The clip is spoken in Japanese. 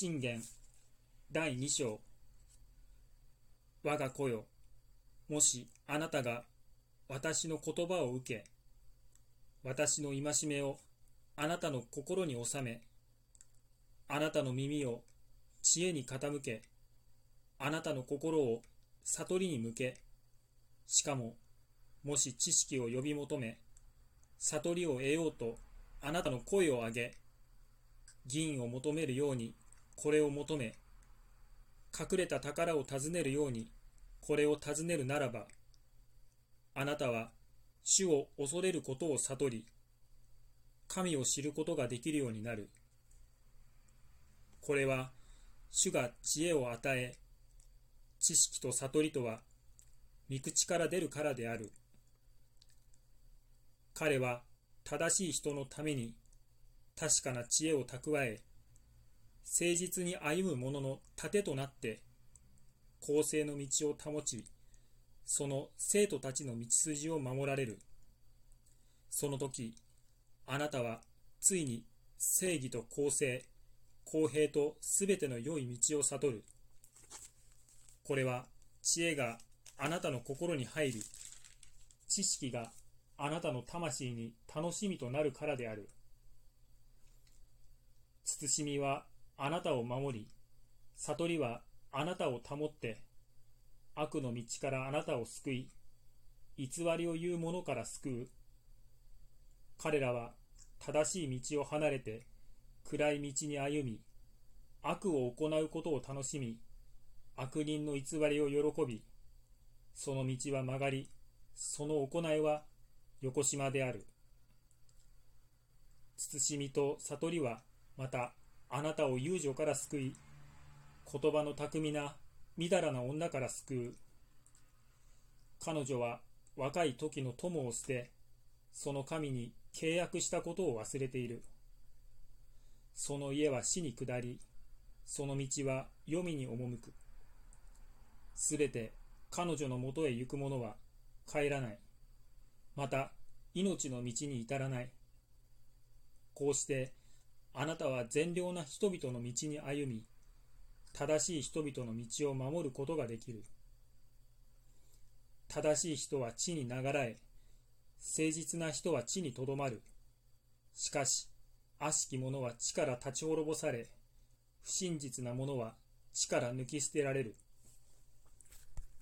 信玄第2章。我が子よもしあなたが私の言葉を受け私の戒めをあなたの心に収めあなたの耳を知恵に傾けあなたの心を悟りに向けしかももし知識を呼び求め悟りを得ようとあなたの声を上げ銀を求めるようにこれを求め隠れた宝を尋ねるようにこれを尋ねるならばあなたは主を恐れることを悟り神を知ることができるようになる。これは主が知恵を与え知識と悟りとは御口から出るからである。彼は正しい人のために確かな知恵を蓄え誠実に歩む者の盾となって公正の道を保ちその生徒たちの道筋を守られるその時あなたはついに正義と公正公平とすべての良い道を悟るこれは知恵があなたの心に入り知識があなたの魂に楽しみとなるからである。慎みはあなたを守り、悟りはあなたを保って、悪の道からあなたを救い、偽りを言う者から救う。彼らは正しい道を離れて暗い道に歩み、悪を行うことを楽しみ、悪人の偽りを喜び、その道は曲がり、その行いは横島である。慎みと悟りはまたあなたを遊女から救い言葉の巧みなみだらな女から救う。彼女は若い時の友を捨てその神に契約したことを忘れている。その家は死に下りその道は黄泉に赴く。すべて彼女のもとへ行く者は帰らない。また命の道に至らない。こうしてあなたは善良な人々の道に歩み、正しい人々の道を守ることができる。正しい人は地に流らえ、誠実な人は地にとどまる。しかし、悪しき者は地から立ち滅ぼされ、不真実な者は地から抜き捨てられる。